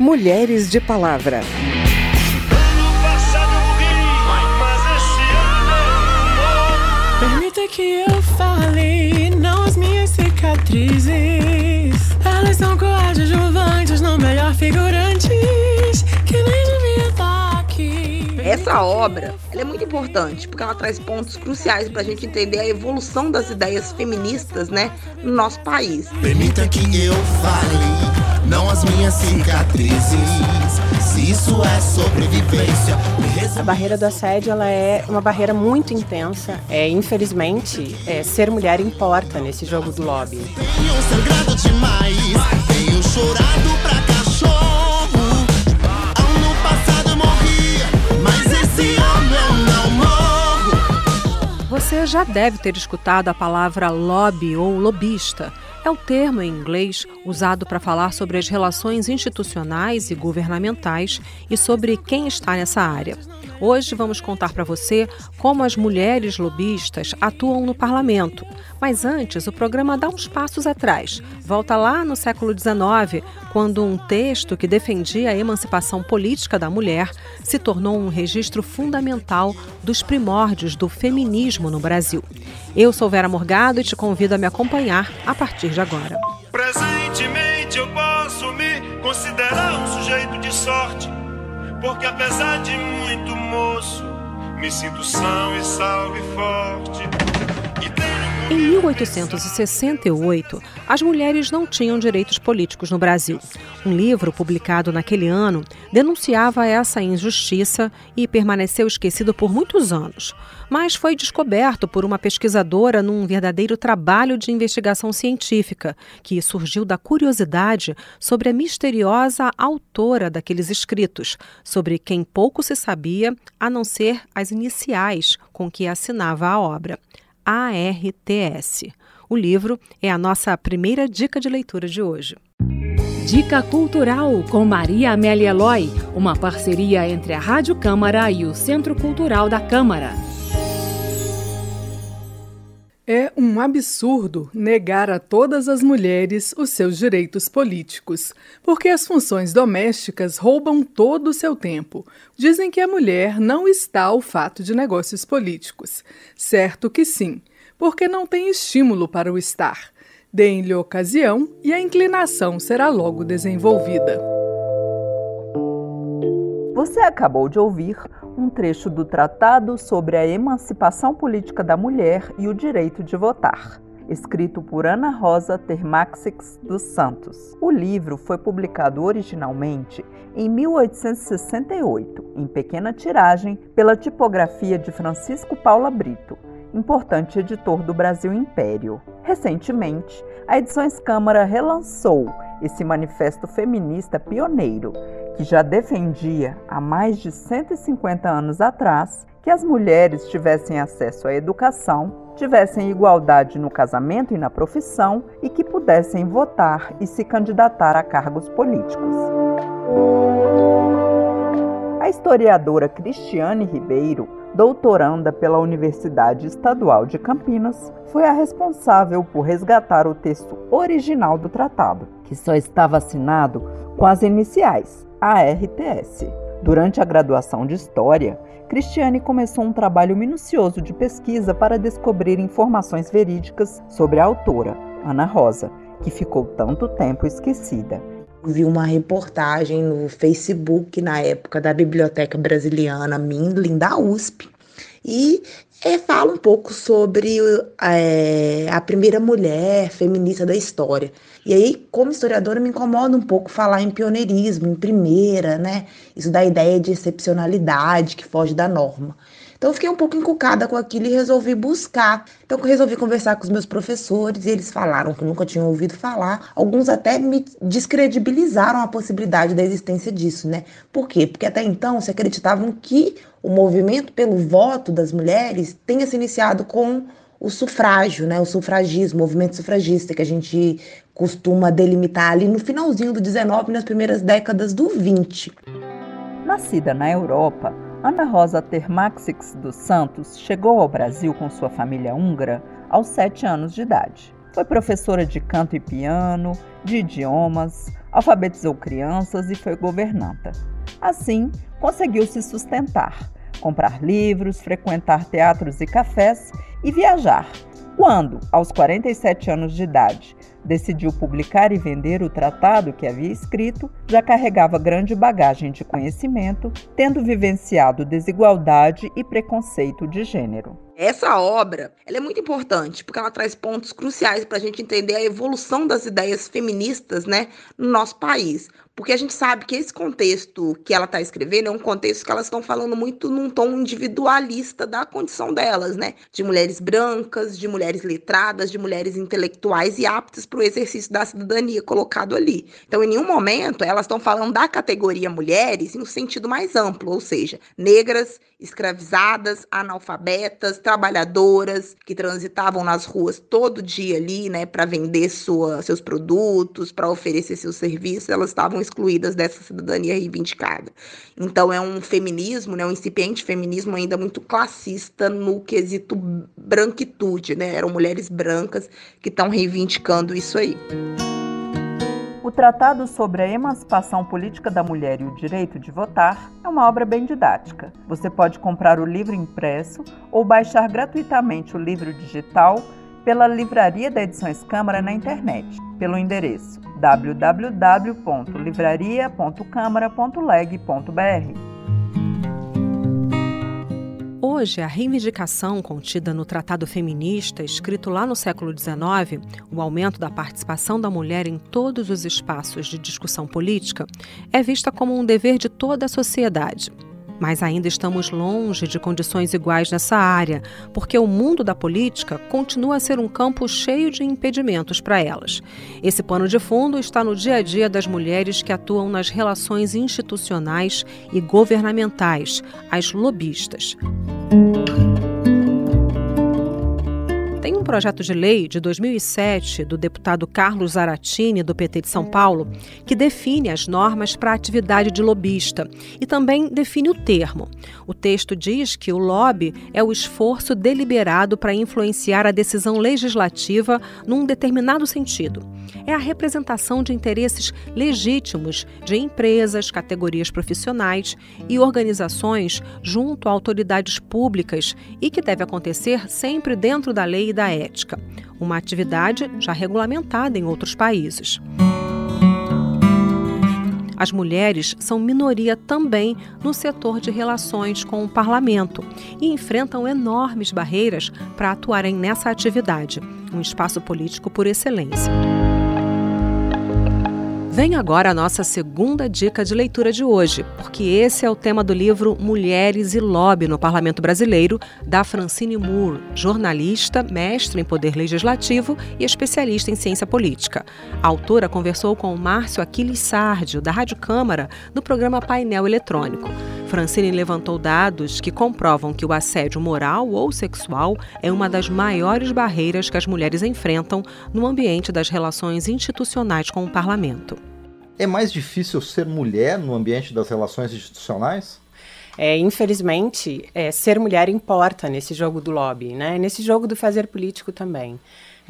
Mulheres de Palavra. Permita que eu fale, não as minhas cicatrizes. Elas são coadjuvantes, não melhor figurantes, que nem devia estar aqui. Essa obra é muito importante porque ela traz pontos cruciais para a gente entender a evolução das ideias feministas né, no nosso país. Permita que eu fale, não as minhas cicatrizes. Se isso é sobrevivência. A barreira do assédio ela é uma barreira muito intensa. É, infelizmente, é, ser mulher importa nesse jogo do lobby. Tenho sangrado demais, tenho chorado pra cachorro. Ano passado morri, mas esse ano eu não morro. Você já deve ter escutado a palavra lobby ou lobista. É o termo em inglês usado para falar sobre as relações institucionais e governamentais e sobre quem está nessa área. Hoje vamos contar para você como as mulheres lobistas atuam no parlamento. Mas antes, o programa dá uns passos atrás. Volta lá no século XIX, quando um texto que defendia a emancipação política da mulher se tornou um registro fundamental dos primórdios do feminismo no Brasil. Eu sou Vera Morgado e te convido a me acompanhar a partir de agora. Presentemente eu posso me considerar um sujeito de sorte, porque apesar de muito moço, me sinto são e salvo e forte. E tenho Em 1868, as mulheres não tinham direitos políticos no Brasil. Um livro publicado naquele ano denunciava essa injustiça e permaneceu esquecido por muitos anos. Mas foi descoberto por uma pesquisadora num verdadeiro trabalho de investigação científica, que surgiu da curiosidade sobre a misteriosa autora daqueles escritos, sobre quem pouco se sabia, a não ser as iniciais com que assinava a obra. ARTS. O livro é a nossa primeira dica de leitura de hoje. Dica Cultural com Maria Amélia Eloy, uma parceria entre a Rádio Câmara e o Centro Cultural da Câmara. É um absurdo negar a todas as mulheres os seus direitos políticos, porque as funções domésticas roubam todo o seu tempo. Dizem que a mulher não está ao fato de negócios políticos. Certo que sim, porque não tem estímulo para o estar. Deem-lhe ocasião e a inclinação será logo desenvolvida. Você acabou de ouvir um trecho do Tratado sobre a Emancipação Política da Mulher e o Direito de Votar, escrito por Ana Rosa Termaxix dos Santos. O livro foi publicado originalmente em 1868, em pequena tiragem, pela tipografia de Francisco Paula Brito, importante editor do Brasil Império. Recentemente, a Edições Câmara relançou esse manifesto feminista pioneiro, que já defendia há mais de 150 anos atrás que as mulheres tivessem acesso à educação, tivessem igualdade no casamento e na profissão e que pudessem votar e se candidatar a cargos políticos. A historiadora Cristiane Ribeiro, doutoranda pela Universidade Estadual de Campinas, foi a responsável por resgatar o texto original do tratado, que só estava assinado com as iniciais ARTS. Durante a graduação de História, Cristiane começou um trabalho minucioso de pesquisa para descobrir informações verídicas sobre a autora, Ana Rosa, que ficou tanto tempo esquecida. Vi uma reportagem no Facebook na época da Biblioteca Brasiliana Mindlin da USP e é, fala um pouco sobre é, a primeira mulher feminista da história. E aí, como historiadora, me incomoda um pouco falar em pioneirismo, em primeira, né? Isso dá ideia de excepcionalidade que foge da norma. Então fiquei um pouco encucada com aquilo e resolvi buscar. Então resolvi conversar com os meus professores e eles falaram que nunca tinham ouvido falar. Alguns até me descredibilizaram a possibilidade da existência disso, né? Por quê? Porque até então se acreditavam que o movimento pelo voto das mulheres tenha se iniciado com o sufrágio, né? O sufragismo, o movimento sufragista que a gente costuma delimitar ali no finalzinho do 19 nas primeiras décadas do 20. Nascida na Europa, Ana Rosa Termaxix dos Santos chegou ao Brasil com sua família húngara aos sete anos de idade. Foi professora de canto e piano, de idiomas, alfabetizou crianças e foi governanta. Assim, conseguiu se sustentar, comprar livros, frequentar teatros e cafés e viajar. Quando, aos 47 anos de idade, decidiu publicar e vender o tratado que havia escrito, já carregava grande bagagem de conhecimento, tendo vivenciado desigualdade e preconceito de gênero. Essa obra ela é muito importante porque ela traz pontos cruciais para a gente entender a evolução das ideias feministas né, no nosso país. Porque a gente sabe que esse contexto que ela está escrevendo é um contexto que elas estão falando muito num tom individualista da condição delas, né? De mulheres brancas, de mulheres letradas, de mulheres intelectuais e aptas para o exercício da cidadania colocado ali. Então, em nenhum momento elas estão falando da categoria mulheres em um sentido mais amplo, ou seja, negras, escravizadas, analfabetas, trabalhadoras que transitavam nas ruas todo dia ali, né, para vender sua, seus produtos, para oferecer seus serviços, elas estavam excluídas dessa cidadania reivindicada. Então é um feminismo, né, um incipiente feminismo ainda muito classista no quesito branquitude, né? Eram mulheres brancas que estão reivindicando isso aí. O Tratado sobre a Emancipação Política da Mulher e o Direito de Votar é uma obra bem didática. Você pode comprar o livro impresso ou baixar gratuitamente o livro digital pela Livraria da Edições Câmara na internet, pelo endereço www.livraria.câmara.leg.br. Hoje, a reivindicação contida no Tratado Feminista, escrito lá no século XIX, o aumento da participação da mulher em todos os espaços de discussão política, é vista como um dever de toda a sociedade. Mas ainda estamos longe de condições iguais nessa área, porque o mundo da política continua a ser um campo cheio de impedimentos para elas. Esse pano de fundo está no dia a dia das mulheres que atuam nas relações institucionais e governamentais, as lobistas. Tem um projeto de lei de 2007 do deputado Carlos Zaratini, do PT de São Paulo, que define as normas para a atividade de lobista e também define o termo. O texto diz que o lobby é o esforço deliberado para influenciar a decisão legislativa num determinado sentido. É a representação de interesses legítimos de empresas, categorias profissionais e organizações junto a autoridades públicas e que deve acontecer sempre dentro da lei e da ética, uma atividade já regulamentada em outros países. As mulheres são minoria também no setor de relações com o parlamento e enfrentam enormes barreiras para atuarem nessa atividade, um espaço político por excelência. Vem agora a nossa segunda dica de leitura de hoje, porque esse é o tema do livro Mulheres e Lobby no Parlamento Brasileiro, da Francine Moore, jornalista, mestre em poder legislativo e especialista em ciência política. A autora conversou com Márcio Aquiles Sárdio, da Rádio Câmara, no programa Painel Eletrônico. Francine levantou dados que comprovam que o assédio moral ou sexual é uma das maiores barreiras que as mulheres enfrentam no ambiente das relações institucionais com o parlamento. É mais difícil ser mulher no ambiente das relações institucionais? É, infelizmente, é, ser mulher importa nesse jogo do lobby, né? nesse jogo do fazer político também.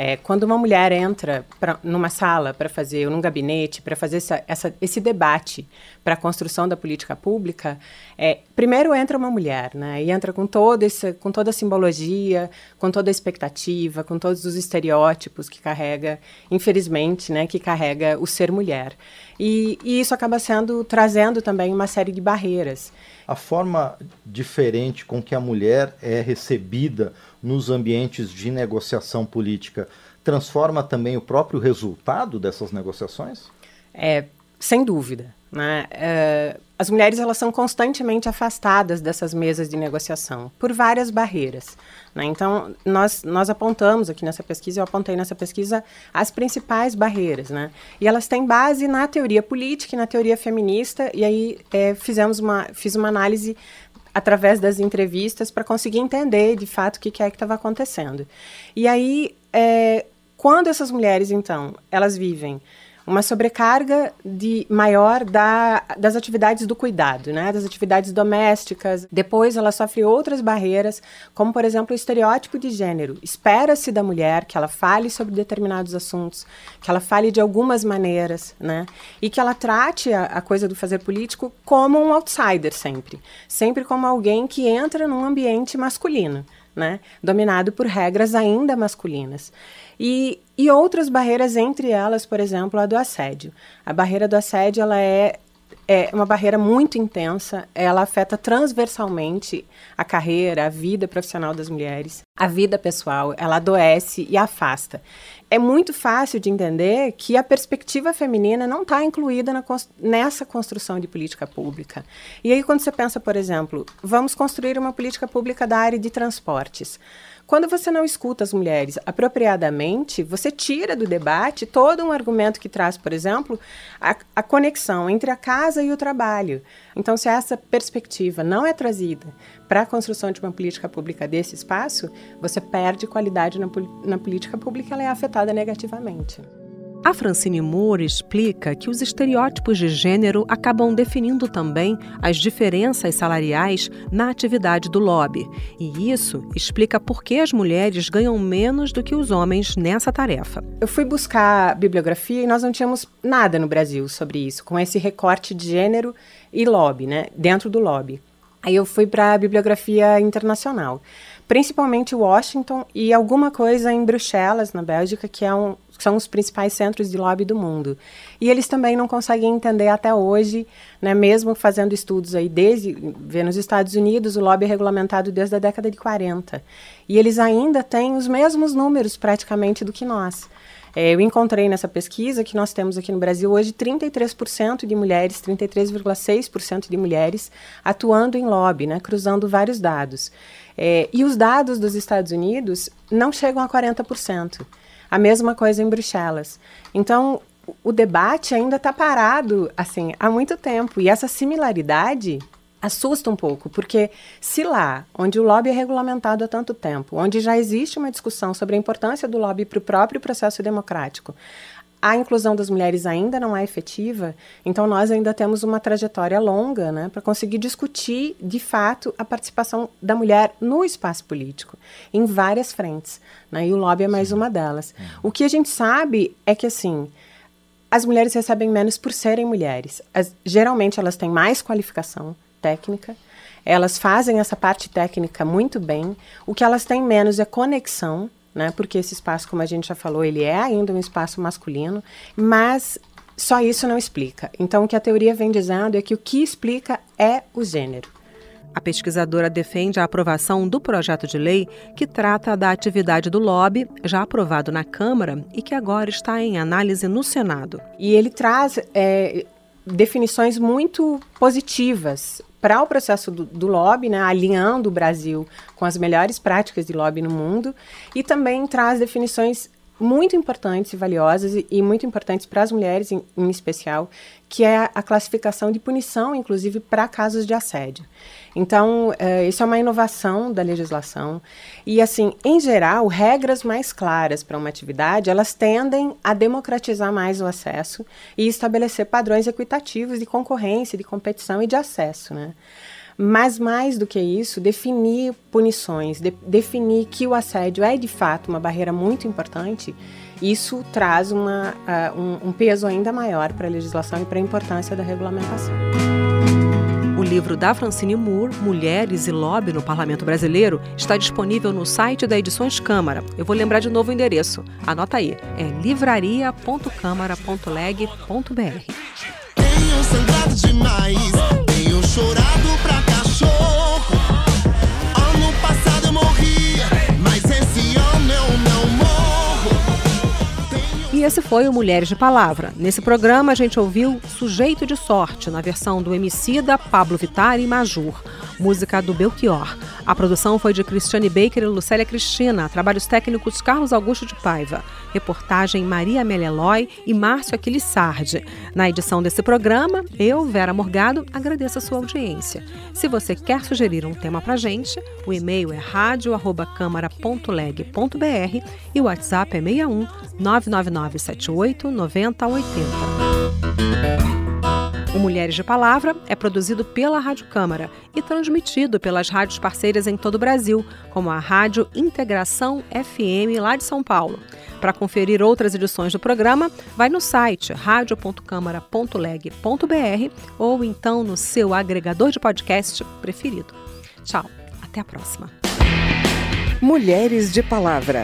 É, quando uma mulher entra pra, numa sala para fazer, ou num gabinete, para fazer essa, essa, esse debate para a construção da política pública, é, primeiro entra uma mulher, né? E entra com, todo esse, com toda a simbologia, com toda a expectativa, com todos os estereótipos que carrega, infelizmente, né? Que carrega o ser mulher. E, e isso acaba sendo, trazendo também uma série de barreiras. A forma diferente com que a mulher é recebida nos ambientes de negociação política transforma também o próprio resultado dessas negociações? É, sem dúvida. Né? É, as mulheres elas são constantemente afastadas dessas mesas de negociação por várias barreiras. Né? Então, nós, nós apontamos aqui nessa pesquisa, eu apontei nessa pesquisa as principais barreiras. Né? E elas têm base na teoria política e na teoria feminista, e aí é, fizemos uma, fiz uma análise através das entrevistas para conseguir entender de fato o que, que é que estava acontecendo. E aí, é, quando essas mulheres, então, elas vivem uma sobrecarga de maior da, das atividades do cuidado, né, das atividades domésticas. Depois ela sofre outras barreiras, como por exemplo o estereótipo de gênero. Espera-se da mulher que ela fale sobre determinados assuntos, que ela fale de algumas maneiras, né, e que ela trate a, a coisa do fazer político como um outsider sempre, sempre como alguém que entra num ambiente masculino. Né, dominado por regras ainda masculinas. E, e outras barreiras, entre elas, por exemplo, a do assédio. A barreira do assédio ela é é uma barreira muito intensa, ela afeta transversalmente a carreira, a vida profissional das mulheres, a vida pessoal, ela adoece e afasta. É muito fácil de entender que a perspectiva feminina não está incluída na, nessa construção de política pública. E aí, quando você pensa, por exemplo, vamos construir uma política pública da área de transportes. Quando você não escuta as mulheres apropriadamente, você tira do debate todo um argumento que traz, por exemplo, a, a conexão entre a casa e o trabalho. Então, se essa perspectiva não é trazida para a construção de uma política pública desse espaço, você perde qualidade na, na política pública, ela é afetada negativamente. A Francine Moore explica que os estereótipos de gênero acabam definindo também as diferenças salariais na atividade do lobby. E isso explica por que as mulheres ganham menos do que os homens nessa tarefa. Eu fui buscar bibliografia e nós não tínhamos nada no Brasil sobre isso, com esse recorte de gênero e lobby, né, dentro do lobby. Aí eu fui para a bibliografia internacional, principalmente Washington e alguma coisa em Bruxelas, na Bélgica, que é um, são os principais centros de lobby do mundo. E eles também não conseguem entender até hoje, né, mesmo fazendo estudos aí desde, vê nos Estados Unidos, o lobby é regulamentado desde a década de 40. E eles ainda têm os mesmos números praticamente do que nós. É, eu encontrei nessa pesquisa que nós temos aqui no Brasil hoje 33% de mulheres, 33,6% de mulheres atuando em lobby, né, cruzando vários dados. É, e os dados dos Estados Unidos não chegam a 40%. A mesma coisa em Bruxelas. Então, o debate ainda está parado assim há muito tempo e essa similaridade assusta um pouco, porque se lá, onde o lobby é regulamentado há tanto tempo, onde já existe uma discussão sobre a importância do lobby para o próprio processo democrático, a inclusão das mulheres ainda não é efetiva, então nós ainda temos uma trajetória longa né, para conseguir discutir, de fato, a participação da mulher no espaço político, em várias frentes. Né, e o lobby é mais Sim. uma delas. É. O que a gente sabe é que, assim, as mulheres recebem menos por serem mulheres. As, geralmente elas têm mais qualificação técnica, elas fazem essa parte técnica muito bem. O que elas têm menos é conexão né? Porque esse espaço, como a gente já falou, ele é ainda um espaço masculino, mas só isso não explica. Então, o que a teoria vem dizendo é que o que explica é o gênero. A pesquisadora defende a aprovação do projeto de lei que trata da atividade do lobby, já aprovado na Câmara e que agora está em análise no Senado. E ele traz é, definições muito positivas para o processo do, do, lobby, né, alinhando o Brasil com as melhores práticas de lobby no mundo, e também traz definições muito importantes e valiosas e, e muito importantes para as mulheres em, em, especial, que é a classificação de punição, inclusive para casos de assédio. Então, é, isso é uma inovação da legislação. E, assim, em geral, regras mais claras para uma atividade, elas tendem a democratizar mais o acesso e estabelecer padrões equitativos de concorrência, de competição e de acesso, né? Mas mais do que isso, definir punições, de, definir que o assédio é de fato uma barreira muito importante, isso traz uma, uh, um, um peso ainda maior para a legislação e para a importância da regulamentação. O livro da Francine Moore, Mulheres e Lobby no Parlamento Brasileiro, está disponível no site da Edições Câmara. Eu vou lembrar de novo o endereço. Anota aí, é livraria.câmara.leg.br. Tenho sangrado demais, chorado pra cachorro. Ano passado eu morria, mas esse ano eu não morro. E esse foi o Mulheres de Palavra. Nesse programa a gente ouviu Sujeito de Sorte, na versão do Emicida, Pablo Vittar e Majur. Música do Belchior. A produção foi de Cristiane Baker e Lucélia Cristina, trabalhos técnicos Carlos Augusto de Paiva, reportagem Maria Amélia Eloy e Márcio Aquiles Sardi. Na edição desse programa, eu, Vera Morgado, agradeço a sua audiência. Se você quer sugerir um tema pra gente, o e-mail é radio@câmara.leg.br e o WhatsApp é 61 999 78 9080. O Mulheres de Palavra é produzido pela Rádio Câmara e transmitido pelas rádios parceiras em todo o Brasil, como a Rádio Integração FM lá de São Paulo. Para conferir outras edições do programa, vai no site radio.câmara.leg.br ou então no seu agregador de podcast preferido. Tchau, até a próxima. Mulheres de Palavra.